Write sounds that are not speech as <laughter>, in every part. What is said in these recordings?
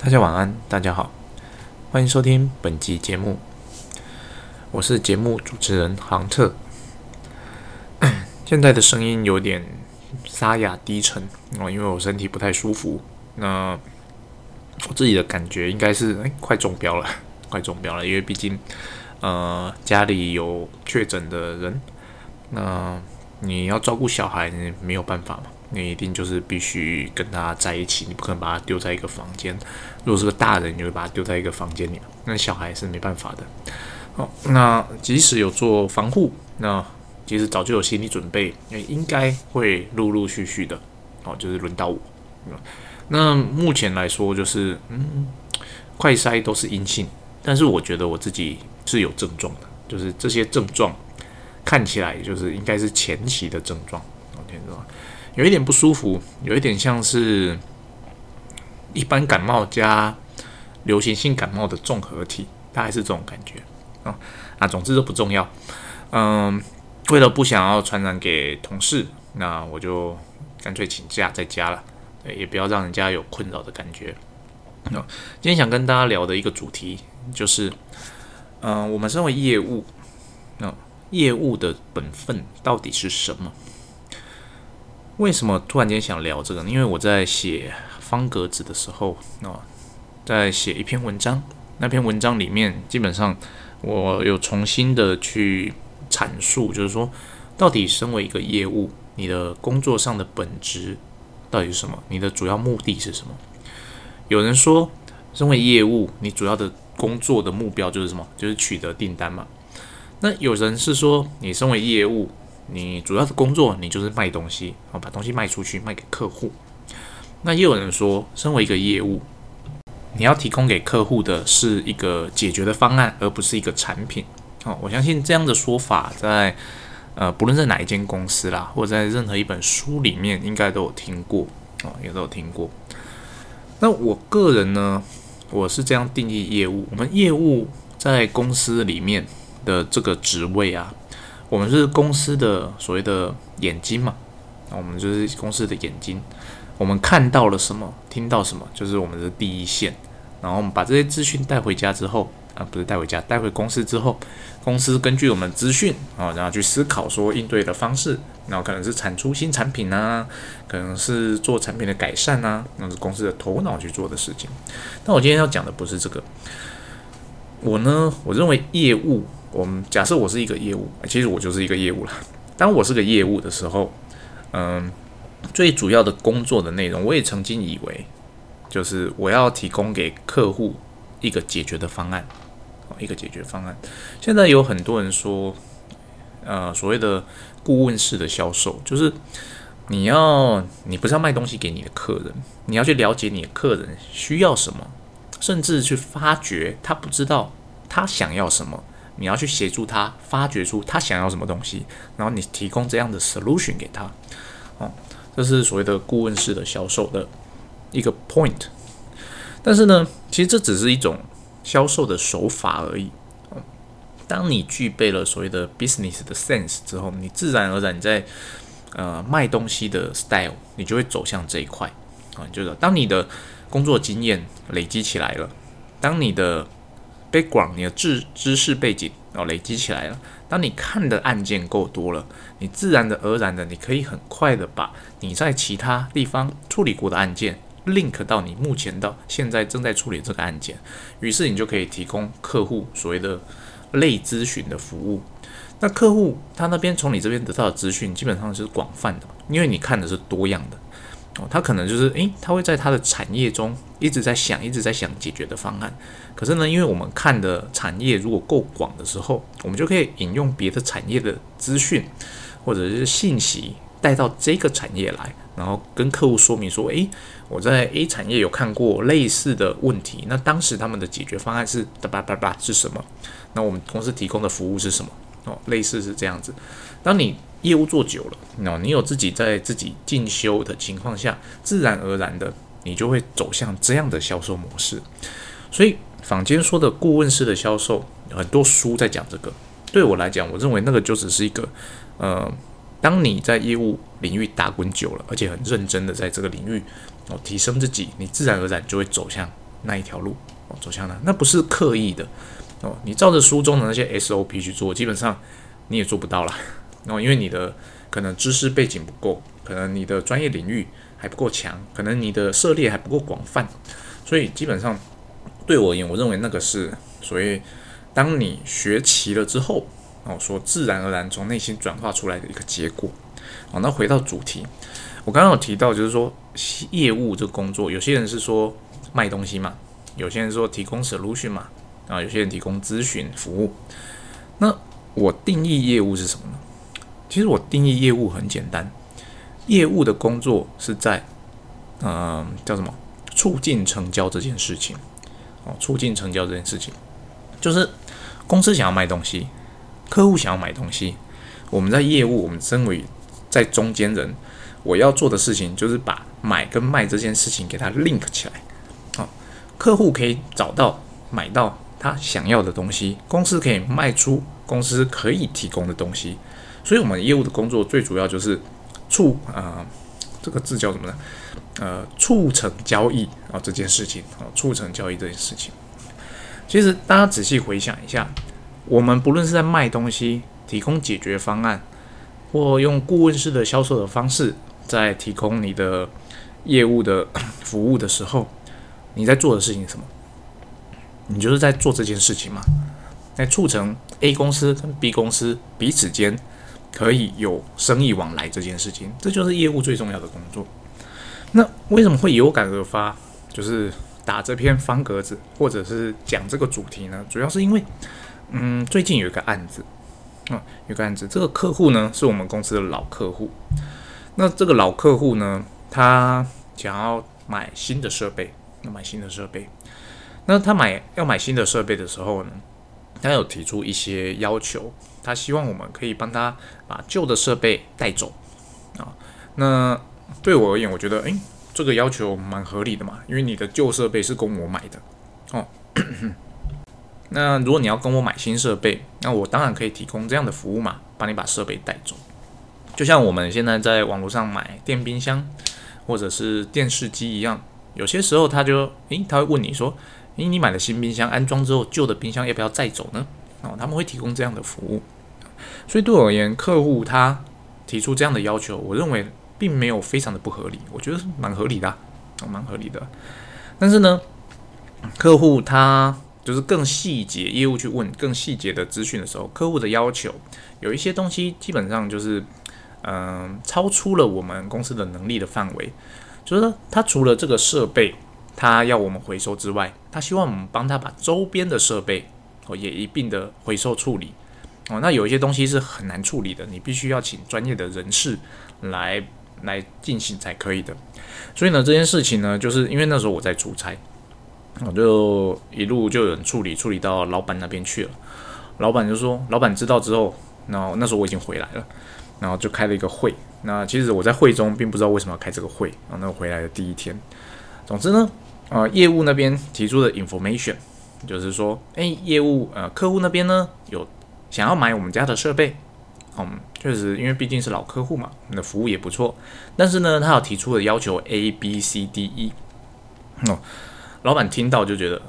大家晚安，大家好，欢迎收听本集节目，我是节目主持人杭特。<coughs> 现在的声音有点沙哑低沉哦，因为我身体不太舒服。那我自己的感觉应该是哎，快中标了，<laughs> 快中标了，因为毕竟呃家里有确诊的人，那你要照顾小孩，你没有办法嘛。你一定就是必须跟他在一起，你不可能把他丢在一个房间。如果是个大人，你会把他丢在一个房间里，那小孩是没办法的。好，那即使有做防护，那其实早就有心理准备，应该会陆陆续续的，哦，就是轮到我。那目前来说，就是嗯，快筛都是阴性，但是我觉得我自己是有症状的，就是这些症状看起来就是应该是前期的症状。OK，是吧？有一点不舒服，有一点像是一般感冒加流行性感冒的综合体，大概是这种感觉啊。啊，总之都不重要。嗯，为了不想要传染给同事，那我就干脆请假在家了，也不要让人家有困扰的感觉。那今天想跟大家聊的一个主题就是，嗯，我们身为业务，那业务的本分到底是什么？为什么突然间想聊这个呢？因为我在写方格子的时候，啊，在写一篇文章，那篇文章里面基本上我有重新的去阐述，就是说，到底身为一个业务，你的工作上的本质到底是什么？你的主要目的是什么？有人说，身为业务，你主要的工作的目标就是什么？就是取得订单嘛。那有人是说，你身为业务。你主要的工作，你就是卖东西，啊，把东西卖出去，卖给客户。那也有人说，身为一个业务，你要提供给客户的是一个解决的方案，而不是一个产品。哦，我相信这样的说法，在呃，不论在哪一间公司啦，或者在任何一本书里面，应该都有听过，哦，也都有听过。那我个人呢，我是这样定义业务：我们业务在公司里面的这个职位啊。我们是公司的所谓的眼睛嘛，那我们就是公司的眼睛。我们看到了什么，听到什么，就是我们的第一线。然后我们把这些资讯带回家之后，啊，不是带回家，带回公司之后，公司根据我们资讯啊，然后去思考说应对的方式。然后可能是产出新产品啊，可能是做产品的改善啊，那是公司的头脑去做的事情。但我今天要讲的不是这个。我呢，我认为业务。我们假设我是一个业务，其实我就是一个业务了。当我是个业务的时候，嗯，最主要的工作的内容，我也曾经以为，就是我要提供给客户一个解决的方案，一个解决方案。现在有很多人说，呃，所谓的顾问式的销售，就是你要，你不是要卖东西给你的客人，你要去了解你的客人需要什么，甚至去发掘他不知道他想要什么。你要去协助他发掘出他想要什么东西，然后你提供这样的 solution 给他，哦，这是所谓的顾问式的销售的一个 point。但是呢，其实这只是一种销售的手法而已。当你具备了所谓的 business 的 sense 之后，你自然而然在呃卖东西的 style，你就会走向这一块啊，就是当你的工作经验累积起来了，当你的被广你的知知识背景哦累积起来了。当你看的案件够多了，你自然的而然的，你可以很快的把你在其他地方处理过的案件 link 到你目前到现在正在处理这个案件，于是你就可以提供客户所谓的类咨询的服务。那客户他那边从你这边得到的资讯基本上是广泛的，因为你看的是多样的。哦，他可能就是诶，他会在他的产业中一直在想，一直在想解决的方案。可是呢，因为我们看的产业如果够广的时候，我们就可以引用别的产业的资讯或者是信息带到这个产业来，然后跟客户说明说，诶，我在 A 产业有看过类似的问题，那当时他们的解决方案是叭叭叭叭是什么？那我们公司提供的服务是什么？哦，类似是这样子。当你业务做久了，那你有自己在自己进修的情况下，自然而然的，你就会走向这样的销售模式。所以坊间说的顾问式的销售，很多书在讲这个。对我来讲，我认为那个就只是一个，呃，当你在业务领域打滚久了，而且很认真的在这个领域哦提升自己，你自然而然就会走向那一条路哦，走向那，那不是刻意的哦。你照着书中的那些 SOP 去做，基本上你也做不到了哦，因为你的可能知识背景不够，可能你的专业领域还不够强，可能你的涉猎还不够广泛，所以基本上对我而言，我认为那个是所谓当你学齐了之后哦，说自然而然从内心转化出来的一个结果哦。那回到主题。我刚刚有提到，就是说业务这个工作，有些人是说卖东西嘛，有些人说提供 solution 嘛，啊，有些人提供咨询服务。那我定义业务是什么呢？其实我定义业务很简单，业务的工作是在，嗯，叫什么？促进成交这件事情。哦，促进成交这件事情，就是公司想要卖东西，客户想要买东西，我们在业务，我们身为在中间人。我要做的事情就是把买跟卖这件事情给它 link 起来，好，客户可以找到买到他想要的东西，公司可以卖出公司可以提供的东西，所以我们业务的工作最主要就是促啊，这个字叫什么呢？呃，促成交易啊这件事情啊，促成交易这件事情。其实大家仔细回想一下，我们不论是在卖东西、提供解决方案，或用顾问式的销售的方式。在提供你的业务的 <coughs> 服务的时候，你在做的事情是什么？你就是在做这件事情嘛，在促成 A 公司跟 B 公司彼此间可以有生意往来这件事情，这就是业务最重要的工作。那为什么会有感而发，就是打这篇方格子，或者是讲这个主题呢？主要是因为，嗯，最近有一个案子，啊，有个案子，这个客户呢是我们公司的老客户。那这个老客户呢，他想要买新的设备，那买新的设备。那他买要买新的设备的时候呢，他有提出一些要求，他希望我们可以帮他把旧的设备带走啊。那对我而言，我觉得诶，这个要求蛮合理的嘛，因为你的旧设备是供我买的哦。<coughs> 那如果你要跟我买新设备，那我当然可以提供这样的服务嘛，帮你把设备带走。就像我们现在在网络上买电冰箱或者是电视机一样，有些时候他就诶，他会问你说，诶，你买了新冰箱安装之后，旧的冰箱要不要再走呢？哦，他们会提供这样的服务。所以对我而言，客户他提出这样的要求，我认为并没有非常的不合理，我觉得是蛮合理的，蛮合理的。但是呢，客户他就是更细节业务去问更细节的资讯的时候，客户的要求有一些东西基本上就是。嗯，超出了我们公司的能力的范围，就是说，他除了这个设备，他要我们回收之外，他希望我们帮他把周边的设备哦也一并的回收处理哦。那有一些东西是很难处理的，你必须要请专业的人士来来进行才可以的。所以呢，这件事情呢，就是因为那时候我在出差，我就一路就有人处理，处理到老板那边去了。老板就说，老板知道之后，然后那时候我已经回来了。然后就开了一个会，那其实我在会中并不知道为什么要开这个会啊。那回来的第一天，总之呢，呃，业务那边提出的 information 就是说，哎，业务呃客户那边呢有想要买我们家的设备，嗯，确实，因为毕竟是老客户嘛，我们的服务也不错。但是呢，他有提出的要求 A B C D E，哦，老板听到就觉得，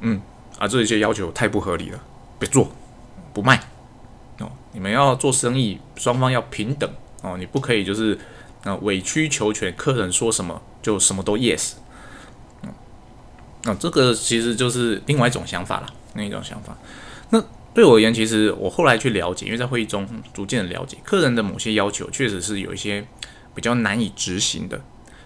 嗯啊，这些要求太不合理了，别做，不卖。哦，你们要做生意，双方要平等哦，你不可以就是啊委曲求全，客人说什么就什么都 yes。嗯，那这个其实就是另外一种想法了，另一种想法。那对我而言，其实我后来去了解，因为在会议中逐渐的了解，客人的某些要求确实是有一些比较难以执行的，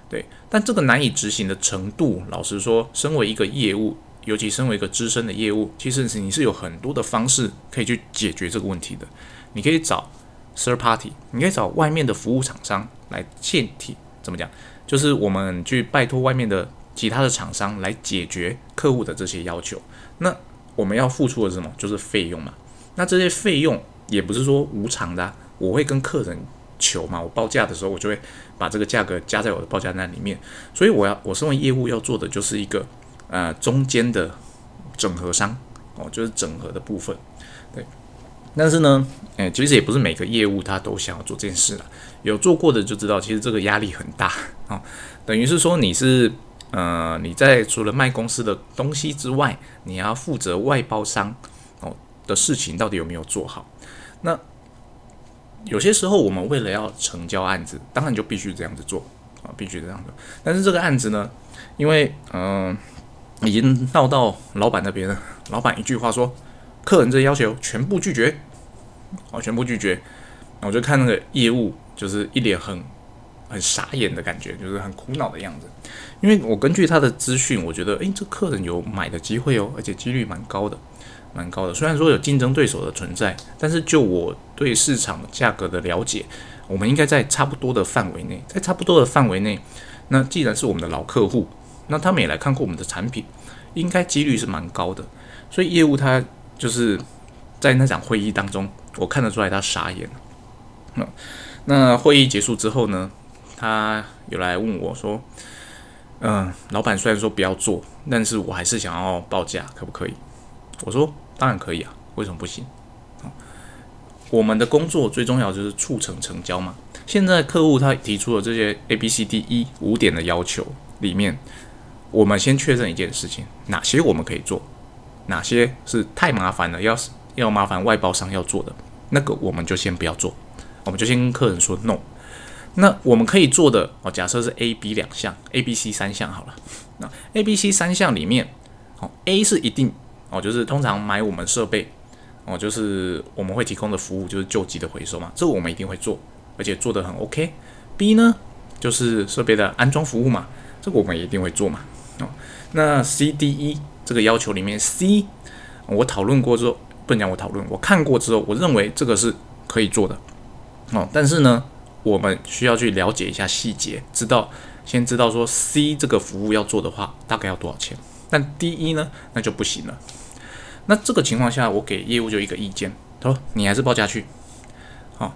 对。但这个难以执行的程度，老实说，身为一个业务。尤其身为一个资深的业务，其实是你是有很多的方式可以去解决这个问题的。你可以找 third party，你可以找外面的服务厂商来替替，怎么讲？就是我们去拜托外面的其他的厂商来解决客户的这些要求。那我们要付出的是什么？就是费用嘛。那这些费用也不是说无偿的，我会跟客人求嘛。我报价的时候，我就会把这个价格加在我的报价单里面。所以我要我身为业务要做的就是一个。呃，中间的整合商哦，就是整合的部分，对。但是呢，诶，其实也不是每个业务他都想要做这件事了。有做过的就知道，其实这个压力很大啊。等于是说，你是呃，你在除了卖公司的东西之外，你要负责外包商哦的事情到底有没有做好？那有些时候我们为了要成交案子，当然就必须这样子做啊，必须这样子。但是这个案子呢，因为嗯已经闹到老板那边了，老板一句话说，客人这要求全部拒绝，哦，全部拒绝。我就看那个业务，就是一脸很很傻眼的感觉，就是很苦恼的样子。因为我根据他的资讯，我觉得，诶，这客人有买的机会哦，而且几率蛮高的，蛮高的。虽然说有竞争对手的存在，但是就我对市场价格的了解，我们应该在差不多的范围内，在差不多的范围内。那既然是我们的老客户，那他们也来看过我们的产品，应该几率是蛮高的。所以业务他就是在那场会议当中，我看得出来他傻眼了。那那会议结束之后呢，他有来问我说：“嗯，老板虽然说不要做，但是我还是想要报价，可不可以？”我说：“当然可以啊，为什么不行？”我们的工作最重要就是促成成交嘛。现在客户他提出了这些 A、B、C、D、E 五点的要求里面，我们先确认一件事情：哪些我们可以做，哪些是太麻烦了，要要麻烦外包商要做的，那个我们就先不要做。我们就先跟客人说 no。那我们可以做的哦，假设是 A、B 两项，A、B、C 三项好了。那 A、B、C 三项里面，哦，A 是一定哦，就是通常买我们设备哦，就是我们会提供的服务就是旧机的回收嘛，这个我们一定会做，而且做得很 OK。B 呢，就是设备的安装服务嘛，这个我们一定会做嘛。哦，那 C、D、E 这个要求里面，C 我讨论过之后，不能讲我讨论，我看过之后，我认为这个是可以做的。哦，但是呢，我们需要去了解一下细节，知道先知道说 C 这个服务要做的话，大概要多少钱。但 D 一呢，那就不行了。那这个情况下，我给业务就一个意见，他说你还是报价去。好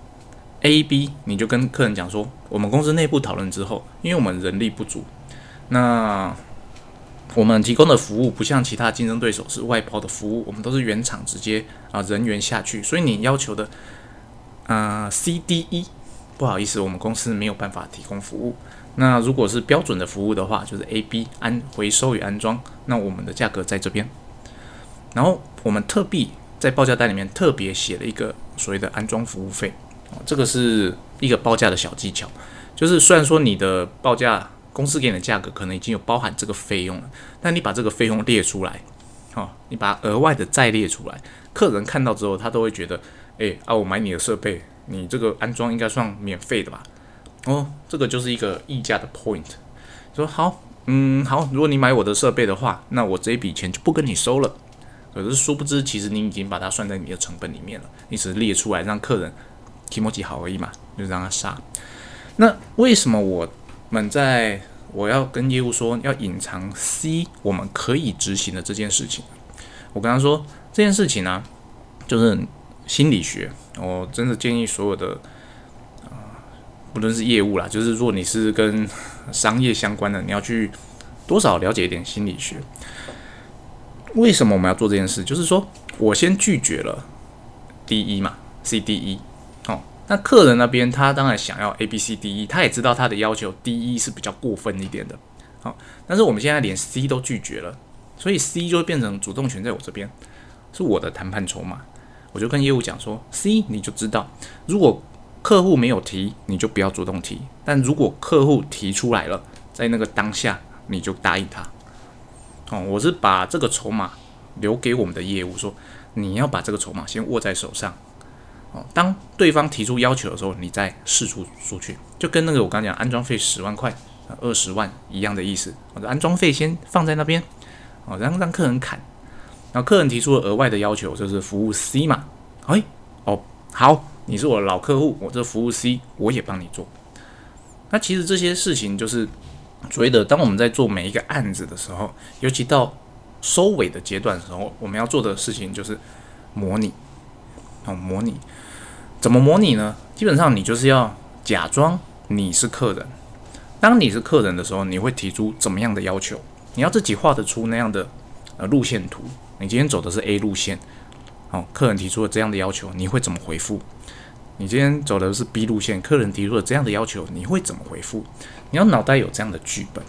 ，A、B 你就跟客人讲说，我们公司内部讨论之后，因为我们人力不足，那我们提供的服务不像其他竞争对手是外包的服务，我们都是原厂直接啊人员下去，所以你要求的。啊，C、D、E，不好意思，我们公司没有办法提供服务。那如果是标准的服务的话，就是 A、B 安回收与安装，那我们的价格在这边。然后我们特币在报价单里面特别写了一个所谓的安装服务费，这个是一个报价的小技巧。就是虽然说你的报价公司给你的价格可能已经有包含这个费用了，但你把这个费用列出来，好，你把额外的再列出来，客人看到之后，他都会觉得。哎啊！我买你的设备，你这个安装应该算免费的吧？哦，这个就是一个溢价的 point。说好，嗯，好。如果你买我的设备的话，那我这一笔钱就不跟你收了。可是殊不知，其实你已经把它算在你的成本里面了。你只是列出来让客人提莫几好而已嘛，就让他杀。那为什么我们在我要跟业务说要隐藏 C 我们可以执行的这件事情？我跟他说这件事情呢，就是。心理学，我真的建议所有的啊，不论是业务啦，就是如果你是跟 <laughs> 商业相关的，你要去多少了解一点心理学。为什么我们要做这件事？就是说我先拒绝了 D E 嘛，C D E，哦，那客人那边他当然想要 A B C D E，他也知道他的要求 D E 是比较过分一点的，好，但是我们现在连 C 都拒绝了，所以 C 就会变成主动权在我这边，是我的谈判筹码。我就跟业务讲说，C 你就知道，如果客户没有提，你就不要主动提；但如果客户提出来了，在那个当下，你就答应他。哦，我是把这个筹码留给我们的业务，说你要把这个筹码先握在手上。哦，当对方提出要求的时候，你再试出出去，就跟那个我刚讲安装费十万块、二十万一样的意思。我的安装费先放在那边，哦，然后让客人砍。那客人提出了额外的要求，就是服务 C 嘛？哎，哦，好，你是我的老客户，我这服务 C 我也帮你做。那其实这些事情就是所谓的，当我们在做每一个案子的时候，尤其到收尾的阶段的时候，我们要做的事情就是模拟。哦，模拟怎么模拟呢？基本上你就是要假装你是客人。当你是客人的时候，你会提出怎么样的要求？你要自己画得出那样的呃路线图。你今天走的是 A 路线，好，客人提出了这样的要求，你会怎么回复？你今天走的是 B 路线，客人提出了这样的要求，你会怎么回复？你要脑袋有这样的剧本，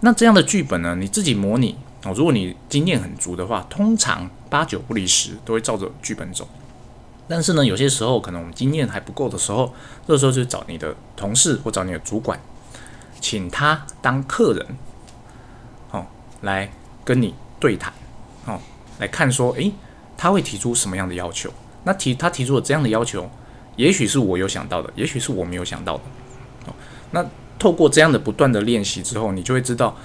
那这样的剧本呢，你自己模拟哦。如果你经验很足的话，通常八九不离十都会照着剧本走。但是呢，有些时候可能我们经验还不够的时候，这时候就找你的同事或找你的主管，请他当客人，哦，来跟你对谈，哦，来看说，诶，他会提出什么样的要求？那提他提出了这样的要求，也许是我有想到的，也许是我没有想到的。哦，那透过这样的不断的练习之后，你就会知道，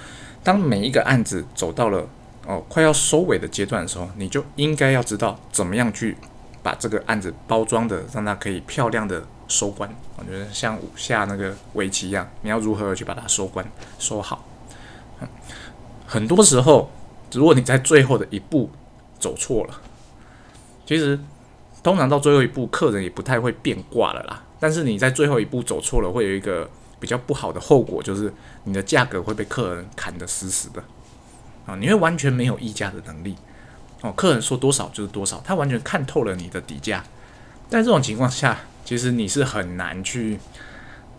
当每一个案子走到了哦快要收尾的阶段的时候，你就应该要知道怎么样去。把这个案子包装的，让它可以漂亮的收官。我觉得像下那个围棋一样，你要如何去把它收官收好？很多时候，如果你在最后的一步走错了，其实通常到最后一步，客人也不太会变卦了啦。但是你在最后一步走错了，会有一个比较不好的后果，就是你的价格会被客人砍得死死的啊！你会完全没有议价的能力。哦，客人说多少就是多少，他完全看透了你的底价。在这种情况下，其实你是很难去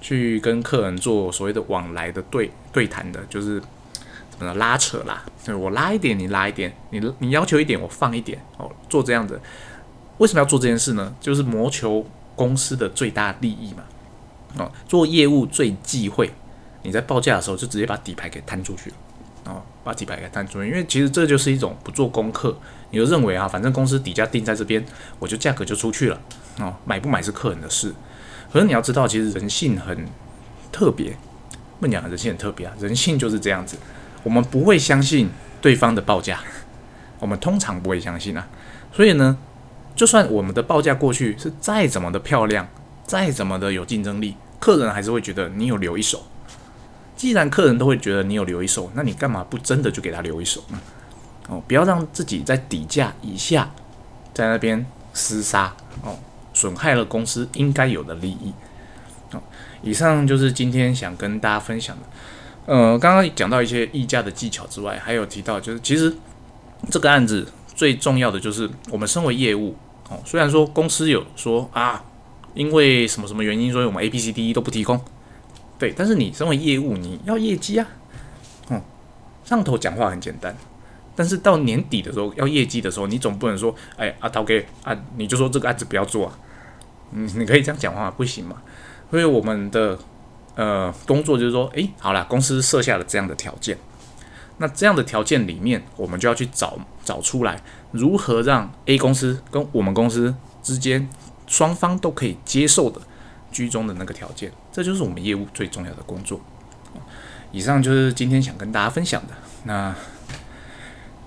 去跟客人做所谓的往来的对对谈的，就是拉扯啦。对我拉一点，你拉一点，你你要求一点，我放一点。哦，做这样子，为什么要做这件事呢？就是谋求公司的最大利益嘛。哦，做业务最忌讳你在报价的时候就直接把底牌给摊出去了。哦，把底牌给摊出去，因为其实这就是一种不做功课，你就认为啊，反正公司底价定在这边，我就价格就出去了。哦，买不买是客人的事。可是你要知道，其实人性很特别，不讲人性很特别啊，人性就是这样子，我们不会相信对方的报价，我们通常不会相信啊。所以呢，就算我们的报价过去是再怎么的漂亮，再怎么的有竞争力，客人还是会觉得你有留一手。既然客人都会觉得你有留一手，那你干嘛不真的就给他留一手呢？哦，不要让自己在底价以下，在那边厮杀哦，损害了公司应该有的利益。哦，以上就是今天想跟大家分享的。呃，刚刚讲到一些议价的技巧之外，还有提到就是其实这个案子最重要的就是我们身为业务哦，虽然说公司有说啊，因为什么什么原因，所以我们 A、B、C、D、E 都不提供。对，但是你身为业务，你要业绩啊，嗯，上头讲话很简单，但是到年底的时候要业绩的时候，你总不能说，哎，阿涛给啊，你就说这个案子不要做啊，嗯，你可以这样讲话不行嘛？所以我们的呃工作就是说，哎，好了，公司设下了这样的条件，那这样的条件里面，我们就要去找找出来，如何让 A 公司跟我们公司之间双方都可以接受的。居中的那个条件，这就是我们业务最重要的工作。以上就是今天想跟大家分享的。那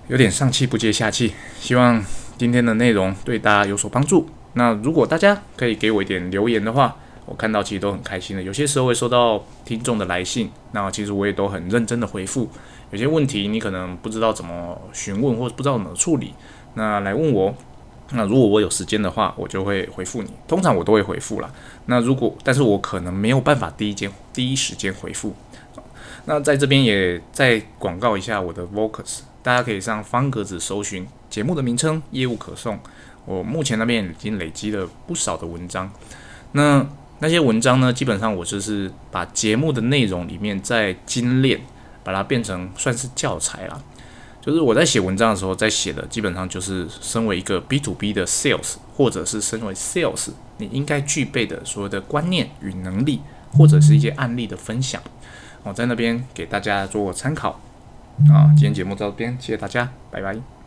有点上气不接下气，希望今天的内容对大家有所帮助。那如果大家可以给我一点留言的话，我看到其实都很开心的。有些时候会收到听众的来信，那其实我也都很认真的回复。有些问题你可能不知道怎么询问，或者不知道怎么处理，那来问我。那如果我有时间的话，我就会回复你。通常我都会回复啦。那如果，但是我可能没有办法第一间第一时间回复。那在这边也再广告一下我的 Vocus，大家可以上方格子搜寻节目的名称“业务可送”。我目前那边已经累积了不少的文章。那那些文章呢，基本上我就是把节目的内容里面再精炼，把它变成算是教材啦。就是我在写文章的时候，在写的基本上就是身为一个 B to B 的 Sales，或者是身为 Sales，你应该具备的所有的观念与能力，或者是一些案例的分享，我在那边给大家做参考。啊，今天节目到这边，谢谢大家，拜拜。